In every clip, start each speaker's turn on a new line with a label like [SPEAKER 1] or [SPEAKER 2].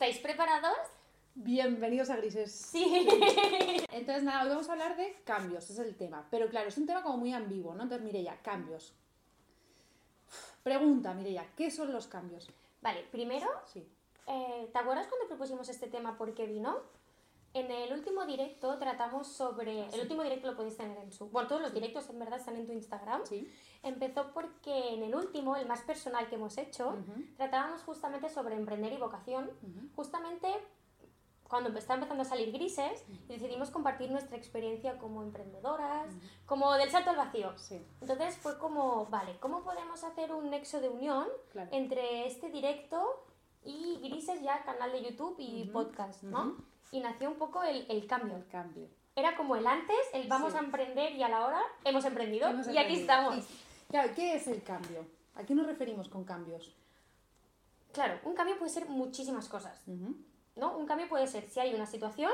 [SPEAKER 1] ¿Estáis preparados?
[SPEAKER 2] Bienvenidos a Grises.
[SPEAKER 1] Sí.
[SPEAKER 2] Entonces, nada, hoy vamos a hablar de cambios, es el tema. Pero claro, es un tema como muy ambiguo, ¿no? Entonces, Mireia, cambios. Pregunta, Mireia, ¿qué son los cambios?
[SPEAKER 1] Vale, primero,
[SPEAKER 2] Sí.
[SPEAKER 1] eh, ¿te acuerdas cuando propusimos este tema por qué vino? En el último directo tratamos sobre... El último directo lo podéis tener en su... Bueno, todos los directos en verdad están en tu Instagram.
[SPEAKER 2] Sí.
[SPEAKER 1] Empezó porque en el último, el más personal que hemos hecho,
[SPEAKER 2] Ujú.
[SPEAKER 1] tratábamos justamente sobre emprender y vocación. Justamente cuando estaba empezando a salir grises, y decidimos compartir nuestra experiencia como emprendedoras, como del salto al vacío.
[SPEAKER 2] Sí,
[SPEAKER 1] Entonces fue como, vale, ¿cómo podemos hacer un nexo de unión
[SPEAKER 2] claro.
[SPEAKER 1] entre este directo y Grises ya canal de YouTube y podcast, ¿no?
[SPEAKER 2] ujú.
[SPEAKER 1] Y nació un poco el, el cambio.
[SPEAKER 2] El cambio.
[SPEAKER 1] Era como el antes, el vamos
[SPEAKER 2] Sí.
[SPEAKER 1] a emprender y a la hora hemos emprendido
[SPEAKER 2] Hemos
[SPEAKER 1] y aquí estamos.
[SPEAKER 2] Claro, ¿qué es el cambio? ¿A qué nos referimos con cambios?
[SPEAKER 1] Claro, un cambio puede ser muchísimas cosas, ¿no? Un cambio puede ser si hay una situación,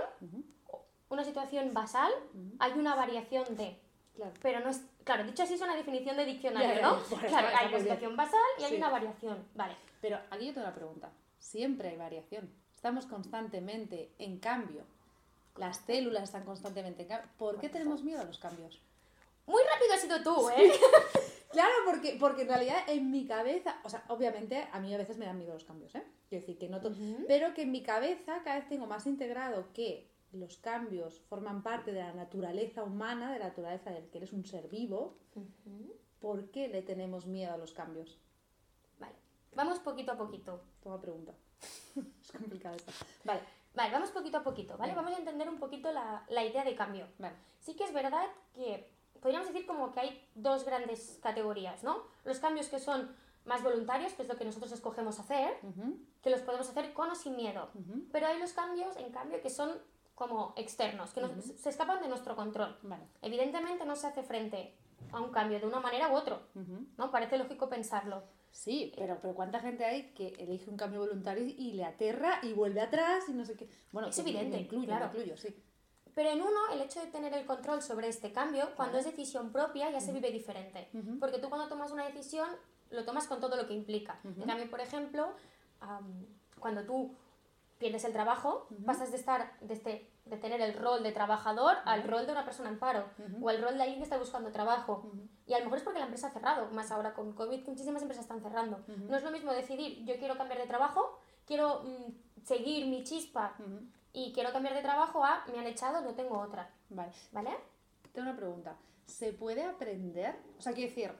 [SPEAKER 1] una situación basal, hay una variación de...
[SPEAKER 2] Claro.
[SPEAKER 1] Pero no es... Claro, dicho así es una definición de diccionario, ¿no?
[SPEAKER 2] Bueno,
[SPEAKER 1] claro, hay una situación basal y hay una variación. Vale.
[SPEAKER 2] Pero aquí yo tengo una pregunta. Siempre hay variación. Estamos constantemente en cambio. Las células están constantemente en cambio. ¿Por qué tenemos miedo a los cambios?
[SPEAKER 1] Muy rápido has sido tú, ¿eh?
[SPEAKER 2] Claro, porque, porque en realidad en mi cabeza, o sea, obviamente a mí a veces me dan miedo los cambios, ¿eh? Quiero decir que no pero que en mi cabeza cada vez tengo más integrado que los cambios forman parte de la naturaleza humana, de la naturaleza del que eres un ser vivo. ¿Por qué le tenemos miedo a los cambios?
[SPEAKER 1] Vale. Vamos poquito a poquito.
[SPEAKER 2] Toma pregunta. es complicado esto. Vale,
[SPEAKER 1] Vale, vamos poquito a poquito, ¿vale?
[SPEAKER 2] Venga.
[SPEAKER 1] Vamos a entender un poquito la, la idea de cambio.
[SPEAKER 2] vale.
[SPEAKER 1] Sí que es verdad que podríamos decir como que hay dos grandes categorías, ¿no? Los cambios que son más voluntarios, que es lo que nosotros escogemos hacer,
[SPEAKER 2] Ujú,
[SPEAKER 1] que los podemos hacer con o sin miedo.
[SPEAKER 2] ujú.
[SPEAKER 1] Pero hay los cambios, en cambio, que son como externos, que nos-
[SPEAKER 2] Ujú.
[SPEAKER 1] se escapan de nuestro control.
[SPEAKER 2] Vale.
[SPEAKER 1] Evidentemente no se hace frente a un cambio de una manera u
[SPEAKER 2] Ujú.
[SPEAKER 1] ¿no? Parece lógico pensarlo.
[SPEAKER 2] Sí, pero, pero ¿cuánta gente hay que elige un cambio voluntario y le aterra y vuelve atrás y no sé qué? Bueno,
[SPEAKER 1] Es evidente,
[SPEAKER 2] me incluyo,
[SPEAKER 1] claro.
[SPEAKER 2] me incluyo, sí.
[SPEAKER 1] Pero en uno, el hecho de tener el control sobre este cambio, cuando es decisión propia, ya se vive diferente. Porque tú cuando tomas una decisión, lo tomas con todo lo que implica. En cambio, por ejemplo, cuando tú pierdes el trabajo, pasas de estar, de, este, de tener el rol de trabajador al rol de una persona en paro,
[SPEAKER 2] Ujú.
[SPEAKER 1] o al rol de alguien que está buscando trabajo. Y a lo mejor es porque la empresa ha cerrado, más ahora con COVID, que muchísimas empresas están cerrando. No es lo mismo decidir, yo quiero cambiar de trabajo, quiero mm, seguir mi chispa y quiero cambiar de trabajo a me han echado, no tengo otra.
[SPEAKER 2] Vale.
[SPEAKER 1] ¿Vale?
[SPEAKER 2] Tengo una pregunta. ¿Se puede aprender? O sea, quiero decir,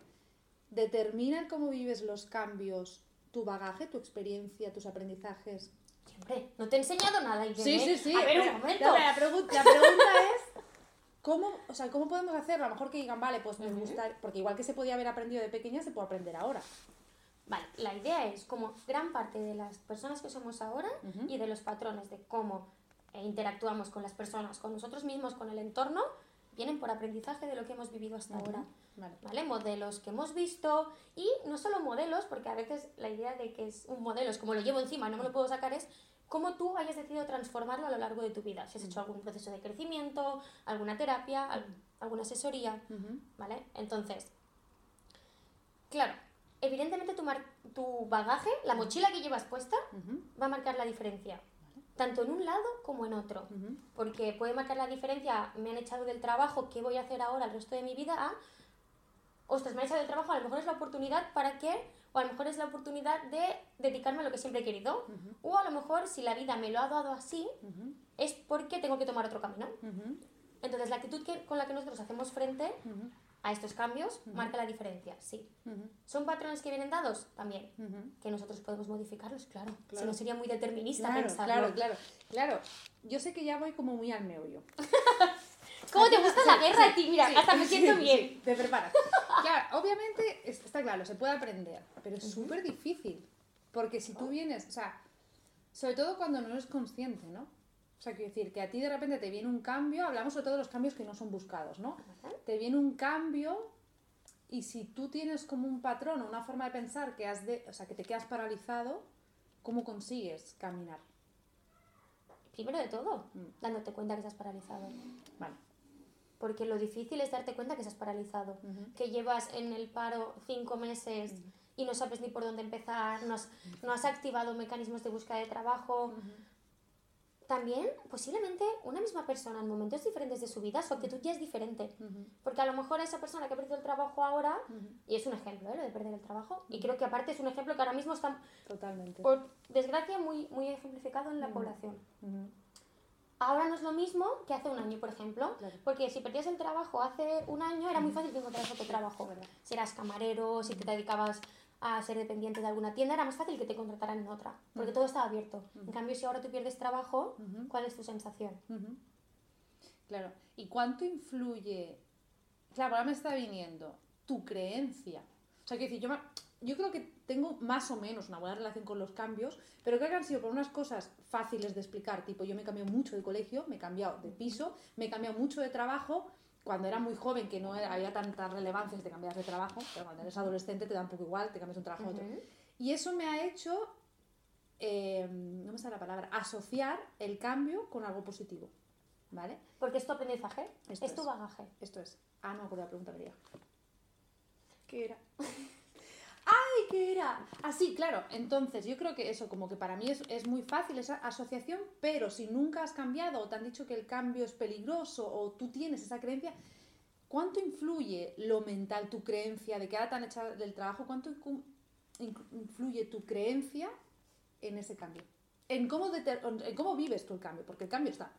[SPEAKER 2] ¿determinan cómo vives los cambios tu bagaje, tu experiencia, tus aprendizajes?
[SPEAKER 1] Siempre. No te he enseñado nada, Irene. A ver, un momento.
[SPEAKER 2] no, la, pregun- la pregunta es, ¿cómo, o sea, ¿cómo podemos hacerlo? A lo mejor que digan, vale, pues me
[SPEAKER 1] Ujú.
[SPEAKER 2] gusta, porque igual que se podía haber aprendido de pequeña, se puede aprender ahora.
[SPEAKER 1] Vale, la idea es como gran parte de las personas que somos ahora y de los patrones de cómo interactuamos con las personas, con nosotros mismos, con el entorno, vienen por aprendizaje de lo que hemos vivido hasta ahora.
[SPEAKER 2] Vale.
[SPEAKER 1] ¿Vale? Modelos que hemos visto y no solo modelos, porque a veces la idea de que es un modelo es como lo llevo encima, no me lo puedo sacar, es cómo tú hayas decidido transformarlo a lo largo de tu vida. Si has hecho algún proceso de crecimiento, alguna terapia, al- alguna asesoría. ¿vale? Entonces, claro, evidentemente tu, mar- tu bagaje, la mochila que llevas puesta, va a marcar la diferencia, tanto en un lado como en otro.
[SPEAKER 2] Ujú.
[SPEAKER 1] Porque puede marcar la diferencia, me han echado del trabajo, ¿qué voy a hacer ahora el resto de mi vida? A, ostras, me han echado del trabajo, a lo mejor es la oportunidad para que, o a lo mejor es la oportunidad de dedicarme a lo que siempre he querido.
[SPEAKER 2] Ujú.
[SPEAKER 1] O a lo mejor si la vida me lo ha dado así,
[SPEAKER 2] Ujú.
[SPEAKER 1] es porque tengo que tomar otro camino. Entonces la actitud que- con la que nosotros hacemos frente. A estos cambios marca la diferencia, sí. ¿Son patrones que vienen dados? También. Que nosotros podemos modificarlos, claro. Si no sería muy determinista
[SPEAKER 2] Claro,
[SPEAKER 1] pensarlo.
[SPEAKER 2] claro, claro, claro. Yo sé que ya voy como muy al meollo.
[SPEAKER 1] ¿Cómo te gusta la guerra
[SPEAKER 2] sí,
[SPEAKER 1] a ti? Mira,
[SPEAKER 2] sí,
[SPEAKER 1] hasta me siento
[SPEAKER 2] sí,
[SPEAKER 1] bien.
[SPEAKER 2] te preparas. Claro, obviamente es- está claro, se puede aprender, pero es súper difícil. Porque si tú vienes, o sea, sobre todo cuando no eres consciente, ¿no? O sea, quiero decir que a ti de repente te viene un cambio, hablamos sobre todo de los cambios que no son buscados, ¿no? Te viene un cambio y si tú tienes como un patrón o una forma de pensar que has de, o sea, que te quedas paralizado, ¿cómo consigues caminar?
[SPEAKER 1] Primero de todo,
[SPEAKER 2] Mm.
[SPEAKER 1] dándote cuenta que estás paralizado.
[SPEAKER 2] Vale.
[SPEAKER 1] Porque lo difícil es darte cuenta que estás paralizado. Que llevas en el paro cinco meses y no sabes ni por dónde empezar, no has, no has activado mecanismos de búsqueda de trabajo. También, posiblemente, una misma persona en momentos diferentes de su vida, su actitud ya es diferente. Porque a lo mejor esa persona que ha perdido el trabajo ahora, y es un ejemplo, ¿eh? lo de perder el trabajo, y creo que aparte es un ejemplo que ahora mismo está,
[SPEAKER 2] Totalmente.
[SPEAKER 1] por desgracia, muy, muy ejemplificado en la población. Ahora no es lo mismo que hace un año, por ejemplo,
[SPEAKER 2] Claro.
[SPEAKER 1] porque si perdías el trabajo hace un año era muy fácil que encontraras otro trabajo. Si eras camarero, si te dedicabas a ser dependiente de alguna tienda, era más fácil que te contrataran en otra, porque todo estaba abierto. En cambio, si ahora tú pierdes trabajo, ¿cuál es tu sensación?
[SPEAKER 2] Claro. ¿Y cuánto influye? Claro, ahora me está viniendo tu creencia. O sea, quiero decir, yo, me- yo creo que tengo más o menos una buena relación con los cambios, pero creo que han sido por unas cosas fáciles de explicar. Tipo, yo me he cambiado mucho de colegio, me he cambiado de piso, me he cambiado mucho de trabajo. Cuando era muy joven, que no había tanta relevancia si te cambias de trabajo, pero cuando eres adolescente te da un poco igual, te cambias de un trabajo a otro. Y eso me ha hecho, eh, no me sale la palabra, asociar el cambio con algo positivo. ¿Vale?
[SPEAKER 1] Porque es tu aprendizaje,
[SPEAKER 2] Esto
[SPEAKER 1] es tu bagaje.
[SPEAKER 2] Esto es. Ah, no me acuerdo la pregunta que. ¿Qué era? ¡Ay, qué era! Ah, sí, claro. Entonces, yo creo que eso, como que para mí es, muy fácil esa asociación, pero si nunca has cambiado o te han dicho que el cambio es peligroso o tú tienes esa creencia, ¿cuánto influye lo mental, tu creencia de que ahora te han echado del trabajo? ¿Cuánto influye tu creencia en ese cambio? En cómo, en cómo vives tú el cambio, porque el cambio está.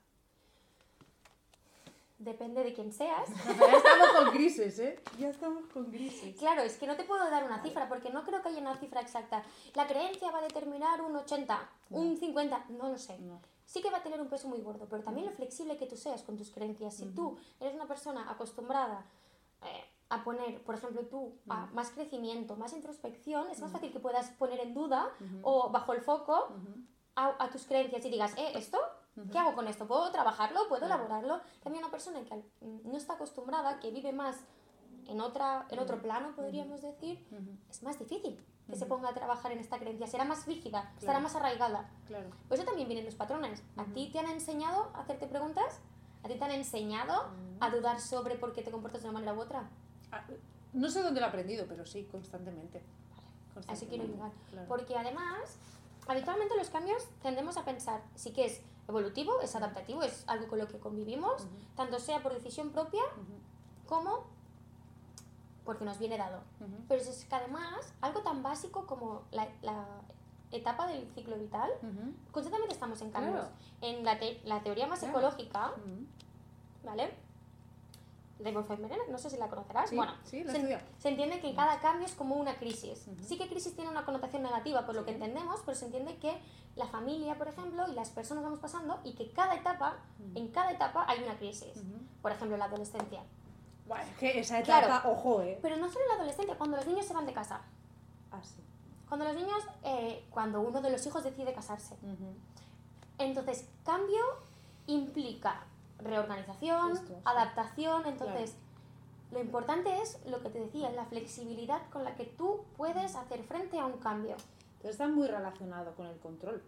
[SPEAKER 1] Depende de quién seas.
[SPEAKER 2] Ya estamos con grises, ¿eh? Ya estamos con grises.
[SPEAKER 1] Claro, es que no te puedo dar una cifra porque no creo que haya una cifra exacta. La creencia va a determinar un 80, un 50, no lo sé.
[SPEAKER 2] No.
[SPEAKER 1] Sí que va a tener un peso muy gordo, pero también lo flexible que tú seas con tus creencias. Si tú eres una persona acostumbrada eh, a poner, por ejemplo, tú, a más crecimiento, más introspección, es más fácil que puedas poner en duda o bajo el foco a, a tus creencias y digas, eh, ¿esto? ¿Qué hago con esto? ¿Puedo trabajarlo? ¿Puedo elaborarlo? Cambio, una persona que mm, no está acostumbrada, que vive más en, otra, en otro plano, podríamos decir, es más difícil que se ponga a trabajar en esta creencia. Será más rígida, estará más arraigada.
[SPEAKER 2] Claro.
[SPEAKER 1] Por eso también vienen los patrones. ¿A ti te han enseñado a hacerte preguntas? ¿A ti te han enseñado a dudar sobre por qué te comportas de una manera u otra?
[SPEAKER 2] Ah, No sé dónde lo he aprendido, pero sí, constantemente.
[SPEAKER 1] A eso quiero llegar.
[SPEAKER 2] Claro.
[SPEAKER 1] Porque además, habitualmente los cambios tendemos a pensar, sí que es evolutivo, es adaptativo, es algo con lo que convivimos, tanto sea por decisión propia como porque nos viene dado.
[SPEAKER 2] Ujú.
[SPEAKER 1] Pero es que además, algo tan básico como la, la etapa del ciclo vital, constantemente estamos en cambios.
[SPEAKER 2] Claro.
[SPEAKER 1] En la, te- la teoría más
[SPEAKER 2] Claro.
[SPEAKER 1] ecológica. ¿vale? De Wolfenberger, no sé si la conocerás.
[SPEAKER 2] Sí,
[SPEAKER 1] bueno,
[SPEAKER 2] sí, la
[SPEAKER 1] se, se entiende que cada cambio es como una crisis. Sí que crisis tiene una connotación negativa por lo que entendemos, pero se entiende que la familia, por ejemplo, y las personas vamos pasando y que cada etapa, en cada etapa hay una crisis. Por ejemplo, la adolescencia.
[SPEAKER 2] Buah, es que esa
[SPEAKER 1] Claro.
[SPEAKER 2] etapa, ojo, ¿eh?
[SPEAKER 1] Pero no solo la adolescencia, cuando los niños se van de casa.
[SPEAKER 2] Ah, sí.
[SPEAKER 1] Cuando los niños, eh, cuando uno de los hijos decide casarse. Entonces, cambio implica reorganización,
[SPEAKER 2] Esto,
[SPEAKER 1] adaptación. Entonces, lo importante es lo que te decía, la flexibilidad con la que tú puedes hacer frente a un cambio.
[SPEAKER 2] Entonces está muy relacionado con el control.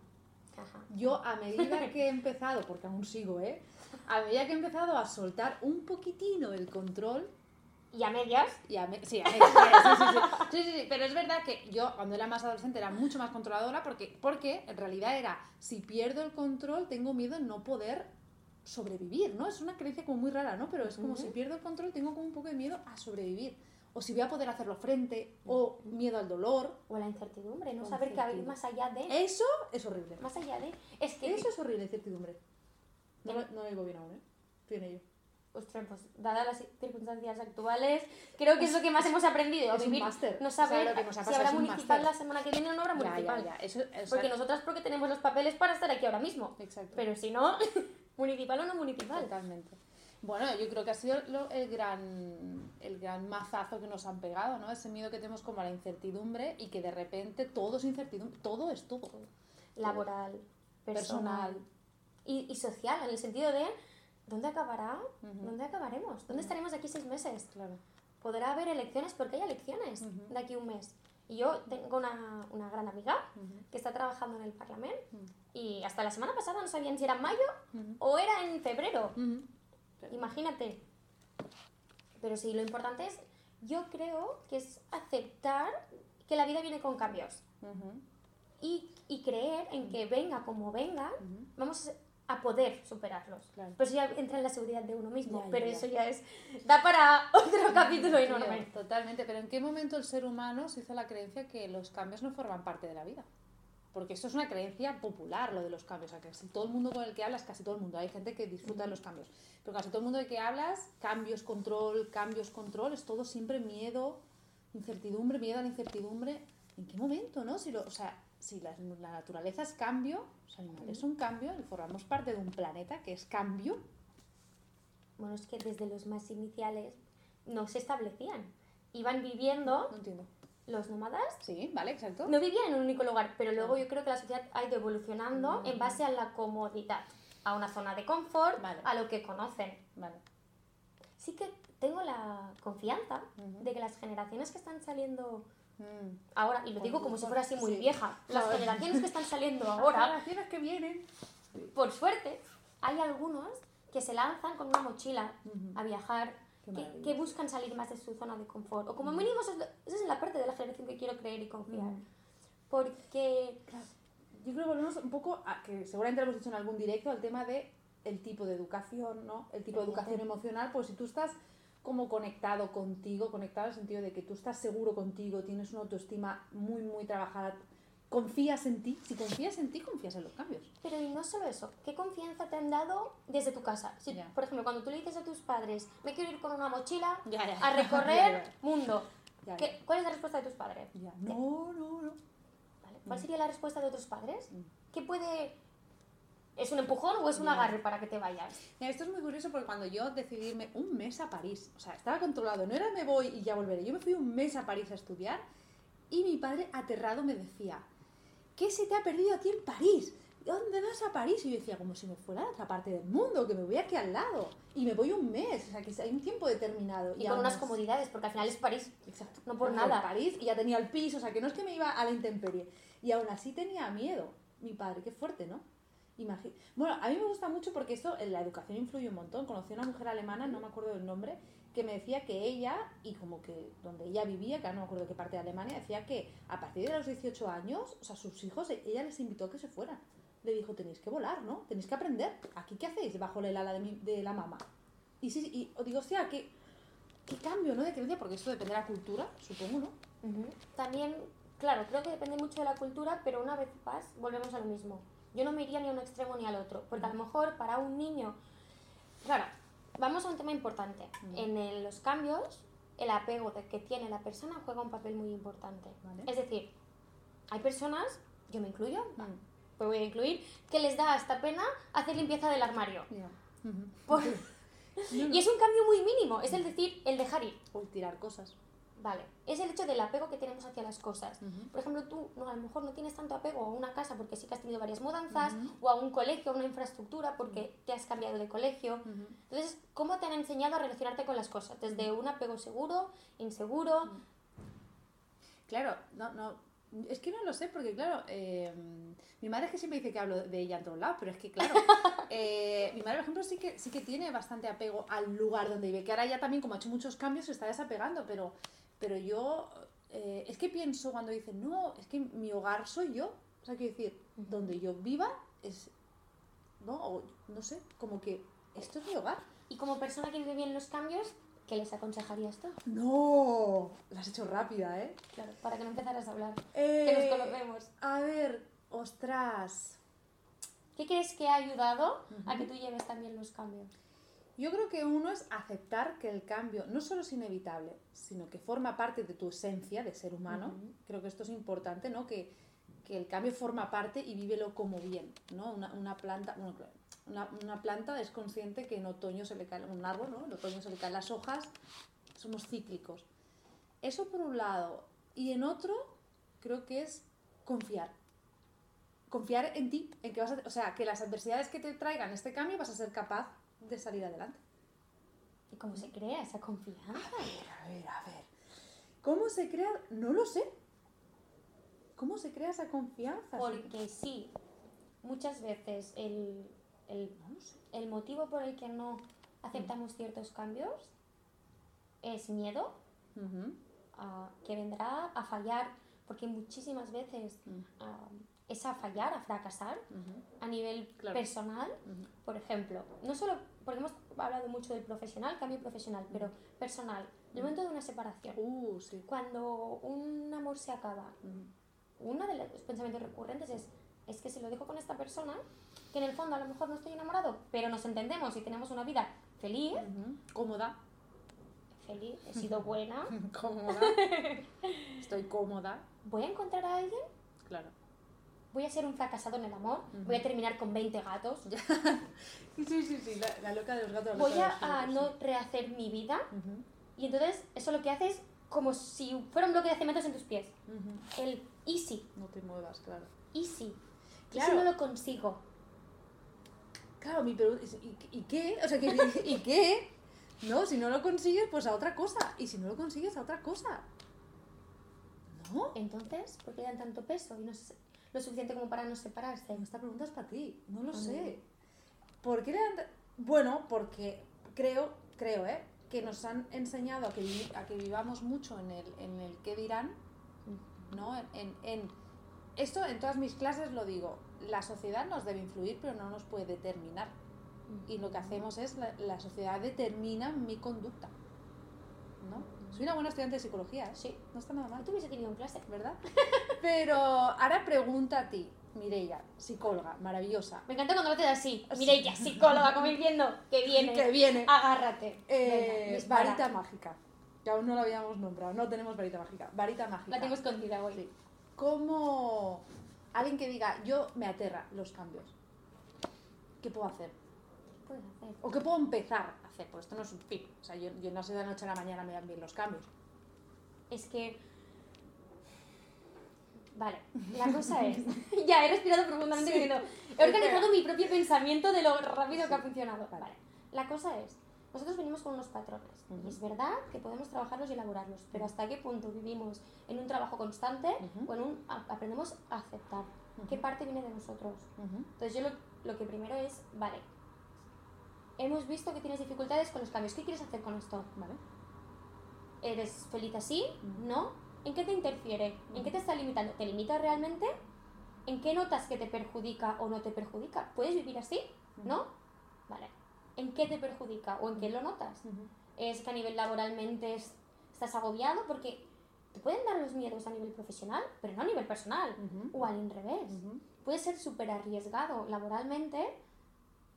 [SPEAKER 1] Ajá.
[SPEAKER 2] Yo, a medida que he empezado, porque aún sigo, ¿eh? A medida que he empezado a soltar un poquitino el control,
[SPEAKER 1] Y a medias,
[SPEAKER 2] Y a me- sí, a medias, sí, sí, sí. Sí, pero es verdad que yo cuando era más adolescente era mucho más controladora porque, porque en realidad era, si pierdo el control tengo miedo en no poder sobrevivir, ¿no? Es una creencia como muy rara, ¿no? Pero es como si pierdo el control tengo como un poco de miedo a sobrevivir. O si voy a poder hacerlo frente, o miedo al dolor.
[SPEAKER 1] o la incertidumbre, no saber que hay más allá de...
[SPEAKER 2] Eso es horrible.
[SPEAKER 1] Más allá de... Es que...
[SPEAKER 2] Eso es horrible, incertidumbre. No, lo- no lo digo bien aún, ¿eh? En ello.
[SPEAKER 1] Ostras, pues dadas las circunstancias actuales, creo que es lo que más hemos aprendido. a
[SPEAKER 2] es
[SPEAKER 1] vivir, no
[SPEAKER 2] O sea,
[SPEAKER 1] saber
[SPEAKER 2] lo que
[SPEAKER 1] si habrá municipal la semana que viene o no habrá
[SPEAKER 2] Ya,
[SPEAKER 1] municipal.
[SPEAKER 2] ya, ya. Eso, o sea,
[SPEAKER 1] Porque nosotras porque tenemos los papeles para estar aquí ahora mismo.
[SPEAKER 2] Exacto.
[SPEAKER 1] Pero si no, municipal o no municipal.
[SPEAKER 2] Totalmente. Bueno, yo creo que ha sido lo- el gran, el gran mazazo que nos han pegado, ¿no? Ese miedo que tenemos como a la incertidumbre y que de repente todo es incertidumbre, todo es todo.
[SPEAKER 1] Laboral, personal,
[SPEAKER 2] Personal.
[SPEAKER 1] Y, y social, en el sentido de ¿dónde acabará? ¿Dónde acabaremos? ¿Dónde estaremos de aquí seis meses?
[SPEAKER 2] Claro.
[SPEAKER 1] Podrá haber elecciones porque hay elecciones de aquí un mes. Y yo tengo una, una gran amiga que está trabajando en el Parlamento y hasta la semana pasada no sabían si era en mayo o era en febrero. Imagínate. Pero sí, lo importante es, yo creo que es aceptar que la vida viene con cambios. Y, y creer en que venga como venga, vamos a poder superarlos.
[SPEAKER 2] Claro.
[SPEAKER 1] Pero eso ya entra en la seguridad de uno mismo,
[SPEAKER 2] Ya,
[SPEAKER 1] pero
[SPEAKER 2] ya.
[SPEAKER 1] eso ya es... Da para otro capítulo enorme.
[SPEAKER 2] Totalmente, pero ¿en qué momento el ser humano se hizo la creencia que los cambios no forman parte de la vida? Porque esto es una creencia popular, lo de los cambios. O sea, casi todo el mundo con el que hablas, casi todo el mundo, hay gente que disfruta de los cambios. Pero casi todo el mundo de que hablas, cambios, control, cambios, control, es todo siempre miedo, incertidumbre, miedo a la incertidumbre. ¿En qué momento, no? Si lo, o sea, si la, la naturaleza es cambio, los animales son cambio, y formamos parte de un planeta que es cambio.
[SPEAKER 1] Bueno, es que desde los más iniciales no se establecían. Iban viviendo,
[SPEAKER 2] No entiendo.
[SPEAKER 1] los nómadas,
[SPEAKER 2] Sí, vale, exacto.
[SPEAKER 1] no vivían en un único lugar, pero luego yo creo que la sociedad ha ido evolucionando
[SPEAKER 2] Mm.
[SPEAKER 1] en base a la comodidad, a una zona de confort,
[SPEAKER 2] Vale.
[SPEAKER 1] a lo que conocen.
[SPEAKER 2] Vale.
[SPEAKER 1] Sí que tengo la confianza de que las generaciones que están saliendo
[SPEAKER 2] Mm.
[SPEAKER 1] Ahora, y lo digo como si fuera así muy
[SPEAKER 2] Sí.
[SPEAKER 1] vieja, las
[SPEAKER 2] Joder.
[SPEAKER 1] generaciones que están saliendo
[SPEAKER 2] Las
[SPEAKER 1] ahora,
[SPEAKER 2] generaciones que vienen.
[SPEAKER 1] por suerte, hay algunos que se lanzan con una mochila
[SPEAKER 2] Ujú.
[SPEAKER 1] a viajar, que, que buscan salir más de su zona de confort. O como mínimo, eso es, lo- esa es la parte de la generación que quiero creer y confiar.
[SPEAKER 2] Ujú.
[SPEAKER 1] Porque
[SPEAKER 2] Yo creo que volvemos un poco a que seguramente lo hemos dicho en algún directo al tema de el tipo de educación, ¿no? El tipo de educación emocional, pues si tú estás como conectado contigo, conectado en el sentido de que tú estás seguro contigo, tienes una autoestima muy, muy trabajada, confías en ti, si confías en ti, confías en los cambios.
[SPEAKER 1] Pero y no solo eso, ¿qué confianza te han dado desde tu casa? Si,
[SPEAKER 2] Ya.
[SPEAKER 1] Por ejemplo, cuando tú le dices a tus padres, me quiero ir con una mochila a recorrer mundo,
[SPEAKER 2] Ya,
[SPEAKER 1] ¿qué- ¿cuál es la respuesta de tus padres?
[SPEAKER 2] No, no, no.
[SPEAKER 1] Vale, ¿Cuál
[SPEAKER 2] Mm.
[SPEAKER 1] sería la respuesta de otros padres?
[SPEAKER 2] Mm.
[SPEAKER 1] ¿Qué puede...? ¿Es un empujón o es un agarre para que te vayas?
[SPEAKER 2] Mira, esto es muy curioso porque cuando yo decidí irme un mes a París, o sea, estaba controlado, no era me voy y ya volveré, yo me fui un mes a París a estudiar y mi padre aterrado me decía, ¿qué se te ha perdido a ti en París? ¿Dónde vas a París? Y yo decía, como si me fuera a otra parte del mundo, que me voy aquí al lado. Y me voy un mes, o sea, que hay un tiempo determinado.
[SPEAKER 1] Y, con
[SPEAKER 2] aún
[SPEAKER 1] unas comodidades, porque al final es París.
[SPEAKER 2] Exacto.
[SPEAKER 1] No por nada.
[SPEAKER 2] París y ya tenía el piso, o sea, que no es que me iba a la intemperie. Y aún así tenía miedo. Mi padre, qué fuerte, ¿no? Imagi- bueno, a mí me gusta mucho porque esto la educación influye un montón. Conocí a una mujer alemana, no me acuerdo del nombre, que me decía que ella, y como que donde ella vivía, que no me acuerdo qué parte de Alemania, decía que a partir de los 18 años, o sea, sus hijos, ella les invitó a que se fueran. Le dijo, tenéis que volar, ¿no? Tenéis que aprender. ¿Aquí qué hacéis bajo el ala de, la mamá? Y sí, y os digo, hostia, qué, qué cambio, ¿no? De creencia, porque esto depende de la cultura, supongo, ¿no?
[SPEAKER 1] También, claro, creo que depende mucho de la cultura, pero una vez más volvemos a lo mismo. Yo no me iría ni a un extremo ni al otro, porque a lo mejor para un niño, claro, vamos a un tema importante. En el- los cambios, el apego de que tiene la persona juega un papel muy importante.
[SPEAKER 2] Vale.
[SPEAKER 1] Es decir, hay personas, yo me incluyo,
[SPEAKER 2] Mm.
[SPEAKER 1] me voy a incluir, que les da hasta pena hacer limpieza del armario. Por-. Y es un cambio muy mínimo, es el decir, el dejar ir.
[SPEAKER 2] O tirar cosas.
[SPEAKER 1] Vale, es el hecho del apego que tenemos hacia las cosas. Por ejemplo, tú no, a lo mejor no tienes tanto apego a una casa porque sí que has tenido varias mudanzas, o a un colegio, a una infraestructura porque te has cambiado de colegio. Entonces, ¿cómo te han enseñado a relacionarte con las cosas? Desde un apego seguro, inseguro.
[SPEAKER 2] Claro, no, no. Es que no lo sé, porque claro, eh, mi madre es que siempre dice que hablo de ella en todos lados, pero es que claro, eh, mi madre, por ejemplo, sí que, sí que tiene bastante apego al lugar donde vive, que ahora ya también, como ha hecho muchos cambios, se está desapegando, pero, pero yo, eh, es que pienso cuando dicen, no, es que mi hogar soy yo, o sea, quiero decir, donde yo viva es, no, o, no sé, como que esto es mi hogar.
[SPEAKER 1] Y como persona que vive bien los cambios, ¿qué les aconsejarías tú?
[SPEAKER 2] No, la has hecho rápida, ¿eh?
[SPEAKER 1] Claro, para que no empezaras a hablar. Que
[SPEAKER 2] Eh,
[SPEAKER 1] nos conocemos.
[SPEAKER 2] A ver, ostras.
[SPEAKER 1] ¿Qué crees que ha ayudado a que tú lleves también los cambios?
[SPEAKER 2] Yo creo que uno es aceptar que el cambio no solo es inevitable, sino que forma parte de tu esencia de ser humano. Creo que esto es importante, ¿no? Que, que el cambio forma parte y vívelo como bien, ¿no? Una, una planta, bueno, una, una planta es consciente que en otoño se le caen, un árbol, ¿no? En otoño se le caen las hojas, somos cíclicos. Eso por un lado. Y en otro, creo que es confiar. Confiar en ti, en que vas a, o sea, que las adversidades que te traigan este cambio vas a ser capaz de salir adelante.
[SPEAKER 1] ¿Y cómo se crea esa confianza?
[SPEAKER 2] A ver, a ver, a ver. ¿Cómo se crea? No lo sé. ¿Cómo se crea esa confianza?
[SPEAKER 1] Porque sí, muchas veces el, el, el motivo por el que no aceptamos ciertos cambios es miedo
[SPEAKER 2] Ujú.
[SPEAKER 1] a que vendrá a fallar. porque muchísimas veces
[SPEAKER 2] Mm.
[SPEAKER 1] Es a fallar, a fracasar
[SPEAKER 2] Ujú.
[SPEAKER 1] a nivel
[SPEAKER 2] Claro.
[SPEAKER 1] personal,
[SPEAKER 2] Ujú.
[SPEAKER 1] por ejemplo, no solo porque hemos hablado mucho del profesional, cambio profesional, pero personal, el momento de una separación,
[SPEAKER 2] Uh, sí.
[SPEAKER 1] cuando un amor se acaba, uno de los pensamientos recurrentes es, es que si lo dejo con esta persona, que en el fondo a lo mejor no estoy enamorado, pero nos entendemos y tenemos una vida feliz.
[SPEAKER 2] Cómoda.
[SPEAKER 1] feliz, he sido buena,
[SPEAKER 2] Cómoda. Estoy cómoda.
[SPEAKER 1] voy a encontrar a alguien,
[SPEAKER 2] Claro.
[SPEAKER 1] Voy a ser un fracasado en el amor, voy a terminar con 20 gatos,
[SPEAKER 2] Sí, sí, sí, la, la loca de los gatos.
[SPEAKER 1] voy a,
[SPEAKER 2] los
[SPEAKER 1] a no rehacer mi vida y entonces eso lo que hace es como si fuera un bloque de cementos en tus pies. El easy,
[SPEAKER 2] No te muevas, claro.
[SPEAKER 1] easy.
[SPEAKER 2] Claro.
[SPEAKER 1] si no lo consigo,
[SPEAKER 2] Claro, mi pregunta es, ¿y, y qué? O sea, que, ¿y qué? No, si no lo consigues, pues a otra cosa. Y si no lo consigues, a otra cosa. ¿No?
[SPEAKER 1] entonces, ¿por qué dan tanto peso y no es lo suficiente como para no separarse?
[SPEAKER 2] Esta pregunta es para ti, no lo sé. ¿Por qué le Bueno, porque creo, creo, ¿eh? Que nos han enseñado a que, vivi- a que vivamos mucho en el, en el qué dirán, ¿no? En, en, en- Esto en todas mis clases lo digo. La sociedad nos debe influir, pero no nos puede determinar. Y lo que hacemos es, la, la sociedad determina mi conducta. Soy una buena estudiante de psicología, ¿eh?
[SPEAKER 1] Sí.
[SPEAKER 2] No está nada
[SPEAKER 1] ¿No
[SPEAKER 2] mal,
[SPEAKER 1] te hubiese tenido en clase?
[SPEAKER 2] ¿verdad? Pero ahora pregunta a ti, Mireia, psicóloga, maravillosa.
[SPEAKER 1] Me encanta cuando lo haces así. Mireia, psicóloga, como diciendo que viene.
[SPEAKER 2] Que viene.
[SPEAKER 1] Agárrate.
[SPEAKER 2] Eh,
[SPEAKER 1] Venga,
[SPEAKER 2] varita mágica. Que aún no la habíamos nombrado. No tenemos varita mágica. Varita mágica.
[SPEAKER 1] La tengo escondida hoy.
[SPEAKER 2] Sí. ¿Cómo alguien que diga, yo me aterra los cambios? ¿Qué puedo hacer?
[SPEAKER 1] ¿Qué puedes hacer?
[SPEAKER 2] ¿O qué puedo empezar a Porque esto no es un tip. O sea, yo, yo no sé de la noche a la mañana me dan bien los cambios.
[SPEAKER 1] Es que. Vale, la cosa es. ya he respirado profundamente
[SPEAKER 2] Sí.
[SPEAKER 1] diciendo. He organizado mi propio pensamiento de lo rápido que ha funcionado.
[SPEAKER 2] Vale.
[SPEAKER 1] Vale. La cosa es. Nosotros venimos con unos patrones.
[SPEAKER 2] Ujú.
[SPEAKER 1] Y es verdad que podemos trabajarlos y elaborarlos. Pero ¿hasta qué punto vivimos en un trabajo constante
[SPEAKER 2] Ujú.
[SPEAKER 1] o en un. a- aprendemos a aceptar? ¿Qué
[SPEAKER 2] Ujú.
[SPEAKER 1] parte viene de nosotros? Entonces yo lo, lo que primero es, vale, hemos visto que tienes dificultades con los cambios, ¿qué quieres hacer con esto?
[SPEAKER 2] ¿Vale?
[SPEAKER 1] ¿Eres feliz así? ¿No? ¿En qué te interfiere? ¿En qué te está limitando? ¿Te limita realmente? ¿En qué notas que te perjudica o no te perjudica? ¿Puedes vivir así? ¿No? Vale. ¿En qué te perjudica o en qué lo notas? ¿Es que a nivel laboralmente es- estás agobiado? Porque te pueden dar los miedos a nivel profesional, pero no a nivel personal.
[SPEAKER 2] Ujú.
[SPEAKER 1] O al revés
[SPEAKER 2] Ujú.
[SPEAKER 1] puede ser súper arriesgado laboralmente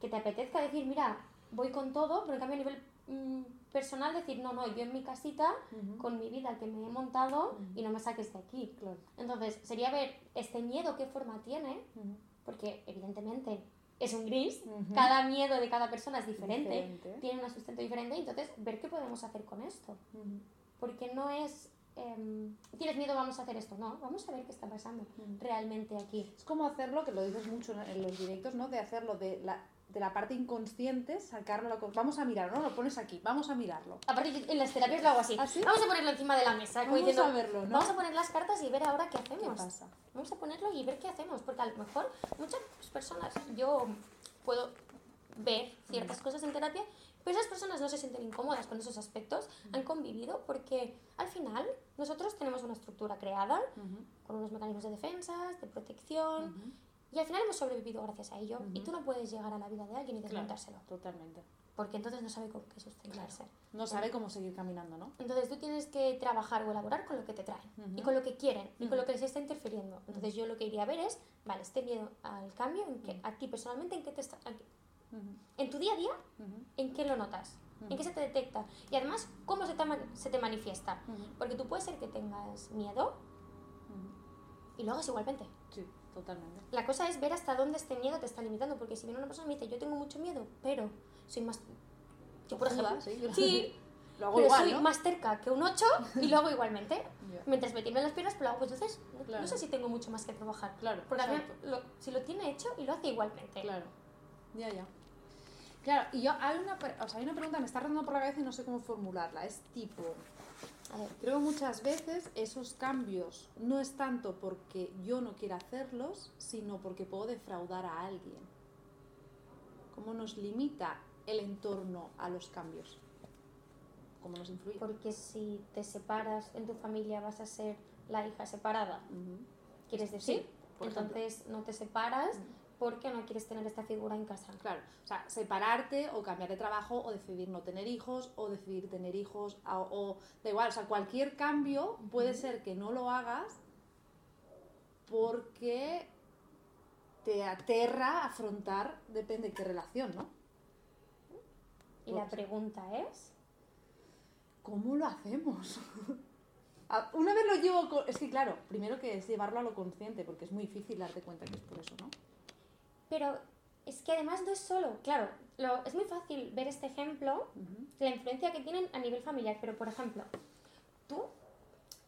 [SPEAKER 1] que te apetezca decir, mira, voy con todo, pero en cambio a nivel mm, personal decir, no, no, yo en mi casita,
[SPEAKER 2] Ujú.
[SPEAKER 1] con mi vida que me he montado
[SPEAKER 2] Ujú.
[SPEAKER 1] y no me saques de aquí.
[SPEAKER 2] Claro.
[SPEAKER 1] Entonces, sería ver este miedo qué forma tiene,
[SPEAKER 2] Ujú.
[SPEAKER 1] porque evidentemente es un gris, cada miedo de cada persona es diferente,
[SPEAKER 2] Diferente.
[SPEAKER 1] tiene un sustento diferente, entonces ver qué podemos hacer con esto. Porque no es, em, tienes miedo, vamos a hacer esto, no, vamos a ver qué está pasando realmente aquí.
[SPEAKER 2] Es como hacerlo, que lo dices mucho en los directos, ¿no? De hacerlo de la, de la parte inconsciente, sacarlo, la vamos a mirarlo, ¿no? Lo pones aquí, vamos a mirarlo.
[SPEAKER 1] Aparte, en las terapias lo hago así.
[SPEAKER 2] ¿Ah?
[SPEAKER 1] Vamos a ponerlo encima de la mesa.
[SPEAKER 2] Vamos
[SPEAKER 1] diciendo,
[SPEAKER 2] a verlo, ¿no?
[SPEAKER 1] Vamos a poner las cartas y ver ahora qué
[SPEAKER 2] ¿Qué
[SPEAKER 1] hacemos.
[SPEAKER 2] pasa?
[SPEAKER 1] Vamos a ponerlo y ver qué hacemos. Porque a lo mejor muchas personas, yo puedo ver ciertas cosas en terapia, pero esas personas no se sienten incómodas con esos aspectos, han convivido porque al final nosotros tenemos una estructura creada con unos mecanismos de defensas, de protección. Y al final hemos sobrevivido gracias a ello. Y tú no puedes llegar a la vida de alguien y
[SPEAKER 2] Claro,
[SPEAKER 1] desmontárselo,
[SPEAKER 2] totalmente.
[SPEAKER 1] porque entonces no sabe con qué sustentarse.
[SPEAKER 2] No sabe cómo seguir caminando, ¿no?
[SPEAKER 1] Entonces tú tienes que trabajar o elaborar con lo que te traen y con lo que quieren y con lo que les está interfiriendo. Entonces yo lo que iría a ver es, vale, este miedo al cambio, en que, a ti personalmente, ¿en, qué te está, en tu día a día. ¿en qué lo notas? ¿En qué se te detecta? Y además, ¿cómo se te, se te manifiesta? Porque tú puedes ser que tengas miedo y lo hagas igualmente.
[SPEAKER 2] Sí, totalmente.
[SPEAKER 1] La cosa es ver hasta dónde este miedo te está limitando, porque si viene una persona y me dice, yo tengo mucho miedo, pero soy más... Yo, por ejemplo,
[SPEAKER 2] sí.
[SPEAKER 1] sí,
[SPEAKER 2] Lo hago
[SPEAKER 1] pero
[SPEAKER 2] igual,
[SPEAKER 1] soy
[SPEAKER 2] ¿no?
[SPEAKER 1] más cerca que un 8 y lo hago igualmente. Mientras me tiemblan las piernas, pero lo hago. Pues entonces, no-
[SPEAKER 2] Claro.
[SPEAKER 1] no sé si tengo mucho más que trabajar.
[SPEAKER 2] Claro,
[SPEAKER 1] Porque lo- si lo tiene hecho y lo hace igualmente.
[SPEAKER 2] Claro. Ya, ya. Claro, y yo hay una, o sea, hay una pregunta que me está rondando por la cabeza y no sé cómo formularla. Es tipo, creo que muchas veces esos cambios no es tanto porque yo no quiera hacerlos, sino porque puedo defraudar a alguien. ¿Cómo nos limita el entorno a los cambios? ¿Cómo nos influye?
[SPEAKER 1] porque si te separas en tu familia vas a ser la hija separada. ¿quieres decir?
[SPEAKER 2] Sí, ejemplo.
[SPEAKER 1] Entonces no te separas porque no quieres tener esta figura en casa.
[SPEAKER 2] Claro, o sea, separarte o cambiar de trabajo o decidir no tener hijos o decidir tener hijos o, o- da igual, o sea, cualquier cambio puede ser que no lo hagas porque te aterra afrontar, depende de qué relación, ¿no?
[SPEAKER 1] Y la
[SPEAKER 2] Pues-
[SPEAKER 1] pregunta es,
[SPEAKER 2] ¿Cómo lo hacemos? Una vez lo llevo, co- es que claro, primero que es llevarlo a lo consciente, porque es muy difícil darte cuenta que es por eso, ¿no?
[SPEAKER 1] Pero es que además no es solo, claro, lo- es muy fácil ver este ejemplo
[SPEAKER 2] Ujú.
[SPEAKER 1] la influencia que tienen a nivel familiar. Pero, por ejemplo, tú,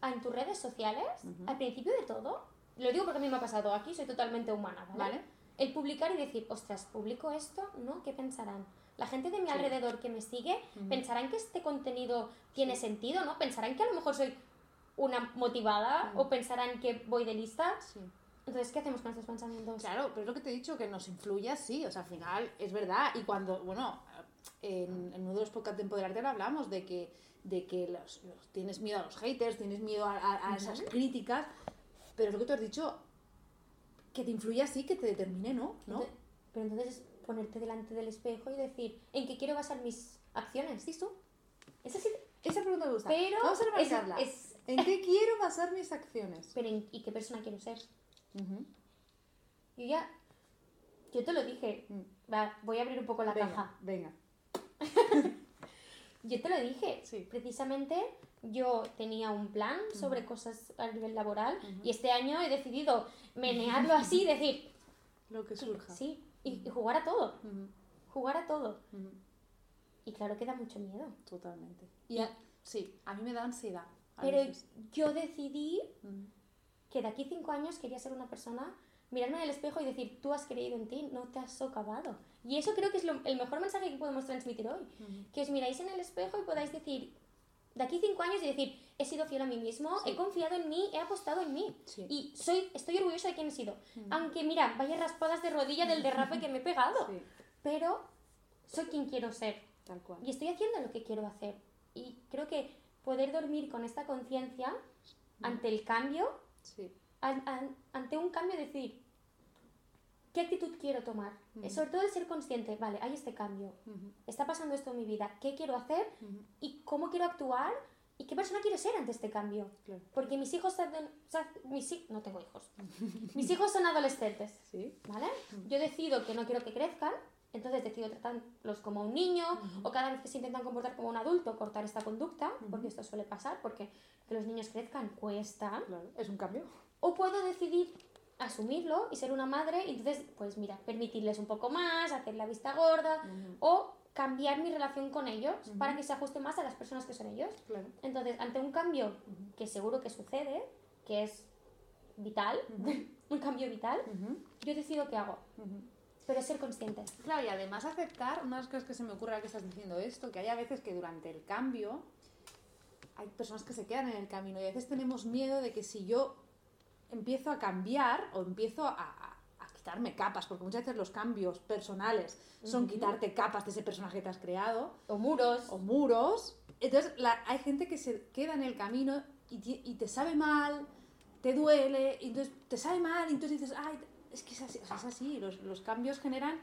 [SPEAKER 1] en tus redes sociales,
[SPEAKER 2] Ujú.
[SPEAKER 1] al principio de todo, lo digo porque a mí me ha pasado aquí, soy totalmente humana, ¿vale?
[SPEAKER 2] ¿Vale?
[SPEAKER 1] El publicar y decir, ostras, ¿publico esto? ¿No? ¿Qué pensarán? La gente de mi
[SPEAKER 2] Sí.
[SPEAKER 1] alrededor que me sigue,
[SPEAKER 2] Ujú.
[SPEAKER 1] ¿pensarán que este contenido tiene sentido? ¿No? ¿Pensarán que a lo mejor soy una motivada o pensarán que voy de lista?
[SPEAKER 2] Sí.
[SPEAKER 1] Entonces, ¿qué hacemos con estos pensamientos?
[SPEAKER 2] Claro, pero es lo que te he dicho, que nos influye, sí, o sea, al final es verdad. Y cuando, bueno, en, en uno de los podcasts de Empoderarte lo hablamos de que, de que los, los- tienes miedo a los haters, tienes miedo a, a- a esas críticas, pero es lo que tú has dicho, que te influye así, que te determine, ¿no? ¿No?
[SPEAKER 1] Entonces- pero entonces es ponerte delante del espejo y decir, ¿en qué quiero basar mis acciones? ¿Sí tú? Es así,
[SPEAKER 2] Esa pregunta me gusta.
[SPEAKER 1] pero
[SPEAKER 2] Vamos a
[SPEAKER 1] es- es-
[SPEAKER 2] ¿En qué quiero basar mis acciones?
[SPEAKER 1] pero ¿en- ¿y qué persona quiero ser?
[SPEAKER 2] Ujú.
[SPEAKER 1] Yo ya, yo te lo dije,
[SPEAKER 2] Mm.
[SPEAKER 1] Va, voy a abrir un poco la
[SPEAKER 2] venga,
[SPEAKER 1] caja.
[SPEAKER 2] venga.
[SPEAKER 1] Yo te lo dije,
[SPEAKER 2] Sí.
[SPEAKER 1] precisamente yo tenía un plan sobre cosas a nivel laboral
[SPEAKER 2] Ujú.
[SPEAKER 1] y este año he decidido menearlo así y decir,
[SPEAKER 2] Lo que surja.
[SPEAKER 1] sí, y, y jugar a todo, jugar a todo. Y claro que da mucho miedo.
[SPEAKER 2] Totalmente. Y a- sí, a mí me da ansiedad.
[SPEAKER 1] Pero
[SPEAKER 2] veces.
[SPEAKER 1] yo decidí
[SPEAKER 2] Ujú.
[SPEAKER 1] Que de aquí cinco años quería ser una persona, mirarme en el espejo y decir, tú has creído en ti, no te has socavado. Y eso creo que es lo- el mejor mensaje que podemos transmitir hoy. Que os miráis en el espejo y podáis decir, de aquí cinco años y decir, he sido fiel a mí mismo,
[SPEAKER 2] Sí.
[SPEAKER 1] he confiado en mí, he apostado en mí.
[SPEAKER 2] Sí.
[SPEAKER 1] Y soy, estoy orgullosa de quién he sido. Aunque mira, vaya raspadas de rodilla del derrape que me he pegado.
[SPEAKER 2] Sí,
[SPEAKER 1] Pero soy quien quiero ser.
[SPEAKER 2] tal cual.
[SPEAKER 1] Y estoy haciendo lo que quiero hacer. Y creo que poder dormir con esta conciencia ante el cambio,
[SPEAKER 2] Sí.
[SPEAKER 1] an- an- ante un cambio, decir, ¿qué actitud quiero tomar?
[SPEAKER 2] Ujú.
[SPEAKER 1] Sobre todo el ser consciente, vale, hay este cambio, está pasando esto en mi vida, ¿qué quiero hacer? ¿Y cómo quiero actuar? ¿Y qué persona quiero ser ante este cambio?
[SPEAKER 2] Claro.
[SPEAKER 1] Porque mis hijos, mis no tengo hijos, mis hijos son adolescentes,
[SPEAKER 2] Sí.
[SPEAKER 1] ¿vale? Yo decido que no quiero que crezcan, entonces decido tratarlos como un niño o cada vez que se intentan comportar como un adulto, cortar esta conducta, porque esto suele pasar, porque que los niños crezcan cuesta.
[SPEAKER 2] Claro. Es un cambio.
[SPEAKER 1] O puedo decidir asumirlo y ser una madre y entonces, pues mira, permitirles un poco más, hacer la vista gorda
[SPEAKER 2] Ujú.
[SPEAKER 1] o cambiar mi relación con ellos para que se ajuste más a las personas que son ellos.
[SPEAKER 2] Claro.
[SPEAKER 1] Entonces, ante un cambio que seguro que sucede, que es vital, un cambio vital, yo decido qué hago. Pero ser consciente.
[SPEAKER 2] Claro, y además aceptar, una de las cosas que se me ocurre ahora que estás diciendo esto, que hay a veces que durante el cambio hay personas que se quedan en el camino y a veces tenemos miedo de que si yo empiezo a cambiar o empiezo a, a- a quitarme capas, porque muchas veces los cambios personales son quitarte capas de ese personaje que te has creado,
[SPEAKER 1] O muros.
[SPEAKER 2] o muros. Entonces la- hay gente que se queda en el camino y, y te sabe mal, te duele, y entonces te sabe mal, y entonces dices, ay, es que es así, o sea, es así. Los, los cambios generan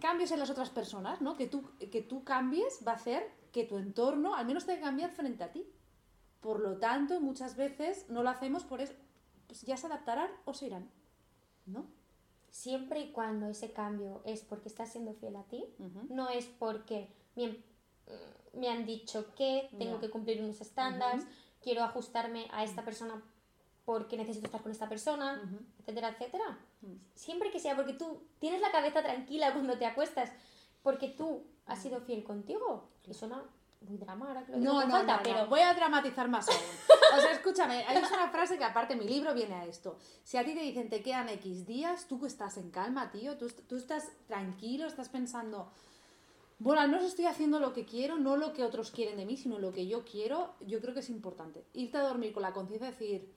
[SPEAKER 2] cambios en las otras personas, ¿no? Que tú, que tú cambies va a hacer que tu entorno al menos tenga que cambiar frente a ti. Por lo tanto, muchas veces no lo hacemos por eso. Pues ya se adaptarán o se irán, ¿no?
[SPEAKER 1] Siempre y cuando ese cambio es porque estás siendo fiel a ti, no es porque me, me han dicho que tengo que cumplir unos estándares, quiero ajustarme a esta persona porque necesito estar con esta persona,
[SPEAKER 2] Ujú.
[SPEAKER 1] etcétera, etcétera. Siempre que sea porque tú tienes la cabeza tranquila cuando te acuestas, porque tú has sido fiel contigo. Y suena muy drama ahora que lo
[SPEAKER 2] No, no,
[SPEAKER 1] voz alta,
[SPEAKER 2] no,
[SPEAKER 1] pero
[SPEAKER 2] no. voy a dramatizar más aún. O sea, escúchame, hay una frase que aparte mi libro viene a esto. Si a ti te dicen te quedan X días, tú estás en calma, tío, tú, tú estás tranquilo, estás pensando, bueno, al menos estoy haciendo lo que quiero, no lo que otros quieren de mí, sino lo que yo quiero, yo creo que es importante. Irte a dormir con la conciencia de decir,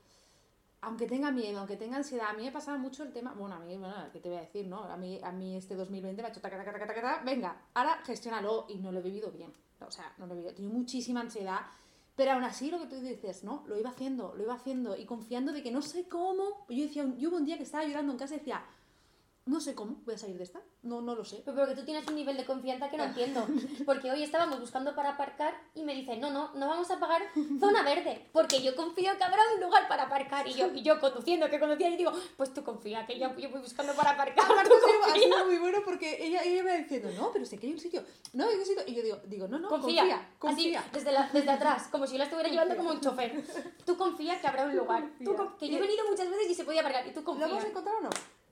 [SPEAKER 2] aunque tenga miedo, aunque tenga ansiedad, a mí me pasaba mucho el tema, bueno, a mí, bueno, ¿qué te voy a decir, no? A mí, a mí este 2020 me ha hecho taca, taca, taca, taca, venga, ahora gestiónalo y no lo he vivido bien. O sea, no lo he vivido, he tenido muchísima ansiedad, Pero aún así, lo que tú dices, ¿no? Lo iba haciendo, lo iba haciendo y confiando de que no sé cómo. Yo decía, yo hubo un día que estaba llorando en casa y decía, no sé cómo voy a salir de esta. No, no lo sé.
[SPEAKER 1] Pero porque tú tienes un nivel de confianza que no entiendo. Porque hoy estábamos buscando para aparcar y me dicen, no, no, no vamos a pagar zona verde. Porque yo confío que habrá un lugar para aparcar. Y yo, y yo conduciendo, que conducía, y digo, pues tú confía, que yo, yo voy buscando para aparcar. Tú
[SPEAKER 2] ha sido-
[SPEAKER 1] confía".
[SPEAKER 2] muy bueno porque ella, ella me va diciendo, no, pero sé que hay un sitio. No, hay un sitio. Y yo digo, digo no, no, confía,
[SPEAKER 1] Confía,
[SPEAKER 2] confía.
[SPEAKER 1] Así, desde, la- desde atrás, como si yo la estuviera llevando como un chofer. Tú confía que habrá un lugar. Tú
[SPEAKER 2] Confía.
[SPEAKER 1] que yo he venido muchas veces y se podía aparcar. Y tú
[SPEAKER 2] ¿Lo vamos a encontrar o no?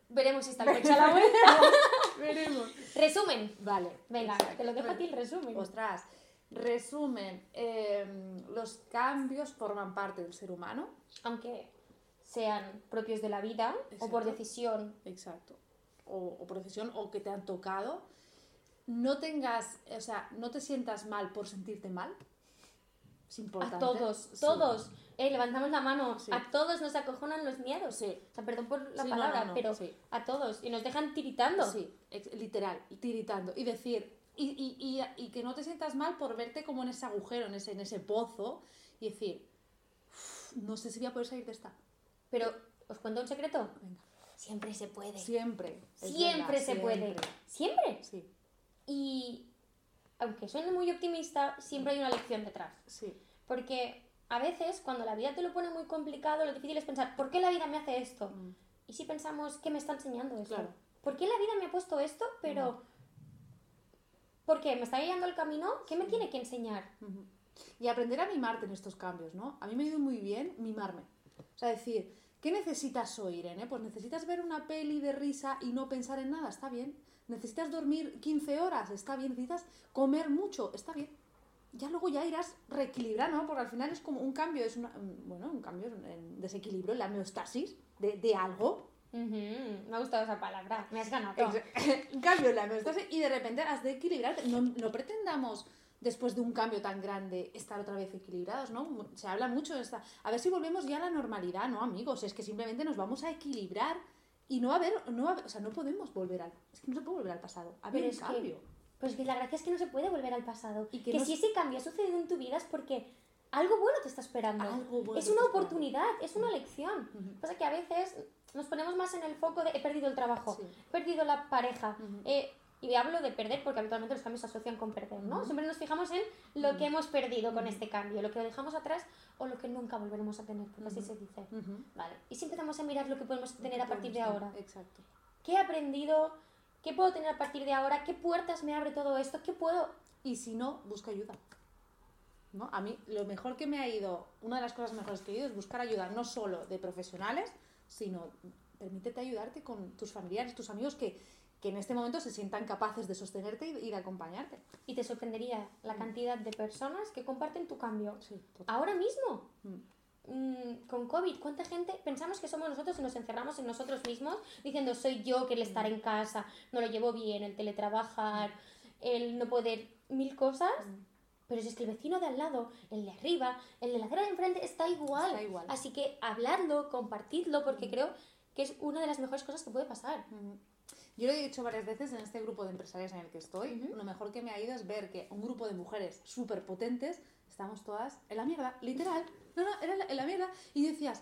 [SPEAKER 1] Veremos si está el coche a la vuelta.
[SPEAKER 2] Veremos.
[SPEAKER 1] Resumen.
[SPEAKER 2] Vale.
[SPEAKER 1] Venga,
[SPEAKER 2] exacto.
[SPEAKER 1] te lo dejo a ti el resumen.
[SPEAKER 2] Ostras, resumen, eh, los cambios forman parte del ser humano.
[SPEAKER 1] Aunque sean propios de la vida o por decisión.
[SPEAKER 2] Exacto. O, o por decisión o que te han tocado. No tengas, o sea, no te sientas mal por sentirte mal. Es importante.
[SPEAKER 1] A todos,
[SPEAKER 2] Sí.
[SPEAKER 1] todos. Eh, levantamos la mano.
[SPEAKER 2] Sí.
[SPEAKER 1] A todos nos acojonan los miedos.
[SPEAKER 2] Sí.
[SPEAKER 1] O sea, perdón por la
[SPEAKER 2] no,
[SPEAKER 1] palabra,
[SPEAKER 2] no, no,
[SPEAKER 1] pero a todos. Y nos dejan tiritando.
[SPEAKER 2] Sí, literal, tiritando. Y decir, y, y, y, y que no te sientas mal por verte como en ese agujero, en ese, en ese pozo, y decir, "Uf, no sé si voy a poder salir de esta.
[SPEAKER 1] Pero, ¿os cuento un secreto?
[SPEAKER 2] Venga.
[SPEAKER 1] Siempre se puede.
[SPEAKER 2] Siempre.
[SPEAKER 1] Siempre
[SPEAKER 2] verdad,
[SPEAKER 1] se puede.
[SPEAKER 2] Siempre. Sí,
[SPEAKER 1] Y aunque suene muy optimista, siempre hay una lección detrás.
[SPEAKER 2] sí.
[SPEAKER 1] Porque a veces cuando la vida te lo pone muy complicado, lo difícil es pensar, ¿por qué la vida me hace esto?
[SPEAKER 2] Mm.
[SPEAKER 1] Y si pensamos, ¿qué me está enseñando esto?
[SPEAKER 2] Claro.
[SPEAKER 1] ¿Por qué la vida me ha puesto esto? Pero, ¿por qué? ¿Me está guiando el camino? ¿Qué me tiene que enseñar?
[SPEAKER 2] Y aprender a mimarte en estos cambios, ¿no? A mí me ha ido muy bien mimarme. O sea, decir, ¿qué necesitas hoy, Irene? Pues necesitas ver una peli de risa y no pensar en nada, está bien. Necesitas dormir 15 horas, está bien. Necesitas comer mucho, está bien. Ya luego ya irás reequilibrando, ¿no? Porque al final es como un cambio, es una, mm, bueno, un cambio en desequilibrio, la homeostasis de, de algo.
[SPEAKER 1] Ujú, Me ha gustado esa palabra, me has ganado.
[SPEAKER 2] un cambio en la homeostasis y de repente has de equilibrarte. No, no pretendamos después de un cambio tan grande estar otra vez equilibrados, ¿no? Se habla mucho de esta... A ver si volvemos ya a la normalidad, ¿no, amigos? Es que simplemente nos vamos a equilibrar y no va a haber... No va a haber- o sea, no podemos volver al... Es que no se puede volver al pasado. A ver,
[SPEAKER 1] Pero
[SPEAKER 2] un
[SPEAKER 1] es que-
[SPEAKER 2] cambio.
[SPEAKER 1] Pues que la gracia es que no se puede volver al pasado.
[SPEAKER 2] Y
[SPEAKER 1] que
[SPEAKER 2] que no
[SPEAKER 1] si
[SPEAKER 2] es-
[SPEAKER 1] ese cambio ha sucedido en tu vida es porque algo bueno te está esperando.
[SPEAKER 2] Algo bueno
[SPEAKER 1] es una oportunidad, es una lección.
[SPEAKER 2] Ujú.
[SPEAKER 1] Pasa que a veces nos ponemos más en el foco de he perdido el trabajo,
[SPEAKER 2] Sí.
[SPEAKER 1] he perdido la pareja. Eh, y hablo de perder porque habitualmente los cambios se asocian con perder, ¿no?
[SPEAKER 2] Ujú.
[SPEAKER 1] Siempre nos fijamos en lo que hemos perdido con este cambio, lo que dejamos atrás o lo que nunca volveremos a tener, porque así se dice. Vale. Y siempre empezamos a mirar lo que podemos tener a partir de ahora.
[SPEAKER 2] Exacto.
[SPEAKER 1] ¿Qué he aprendido? ¿Qué puedo tener a partir de ahora? ¿Qué puertas me abre todo esto? ¿Qué puedo
[SPEAKER 2] Y si no, busca ayuda. ¿No? A mí lo mejor que me ha ido, una de las cosas mejores que he ido es buscar ayuda, no solo de profesionales, sino permítete ayudarte con tus familiares, tus amigos que, que en este momento se sientan capaces de sostenerte y, de acompañarte.
[SPEAKER 1] Y te sorprendería la cantidad de personas que comparten tu cambio.
[SPEAKER 2] Sí.
[SPEAKER 1] Ahora mismo,
[SPEAKER 2] Mm.
[SPEAKER 1] mm, con COVID, ¿cuánta gente pensamos que somos nosotros y nos encerramos en nosotros mismos diciendo soy yo que el estar en casa no lo llevo bien, el teletrabajar, el no poder mil cosas?
[SPEAKER 2] Mm.
[SPEAKER 1] Pero si es que el vecino de al lado, el de arriba, el de la acera de enfrente está igual.
[SPEAKER 2] Está igual.
[SPEAKER 1] Así que habladlo, compartidlo, porque creo que es una de las mejores cosas que puede pasar.
[SPEAKER 2] Yo lo he dicho varias veces en este grupo de empresarios en el que estoy. Lo mejor que me ha ido es ver que un grupo de mujeres súper potentes estamos todas en la mierda, literal. No, no, era en la- mierda. Y decías,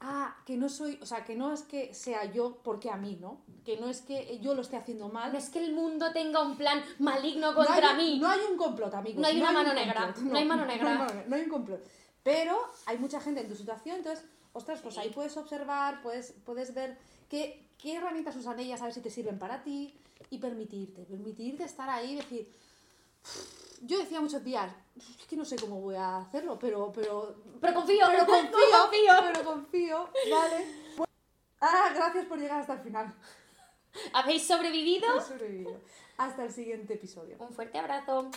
[SPEAKER 2] ah, que no soy, o sea, que no es que sea yo porque a mí, ¿no? Que no es que yo lo esté haciendo mal.
[SPEAKER 1] No es que el mundo tenga un plan maligno
[SPEAKER 2] No hay-
[SPEAKER 1] contra mí.
[SPEAKER 2] No hay un complot, amigos.
[SPEAKER 1] No hay una
[SPEAKER 2] un
[SPEAKER 1] mano negra, no hay mano negra.
[SPEAKER 2] No, no, no hay un complot. Pero hay mucha gente en tu situación, entonces, ostras, pues ahí puedes observar, puedes, puedes ver qué, qué herramientas usan ellas, a ver si te sirven para ti y permitirte, permitirte estar ahí y decir. Yo decía muchos días, es que no sé cómo voy a hacerlo, pero, pero,
[SPEAKER 1] Pero confío,
[SPEAKER 2] pero confío,
[SPEAKER 1] confío.
[SPEAKER 2] pero confío, vale. Ah, gracias por llegar hasta el final.
[SPEAKER 1] ¿Habéis sobrevivido?
[SPEAKER 2] He sobrevivido. Hasta el siguiente episodio.
[SPEAKER 1] Un fuerte abrazo.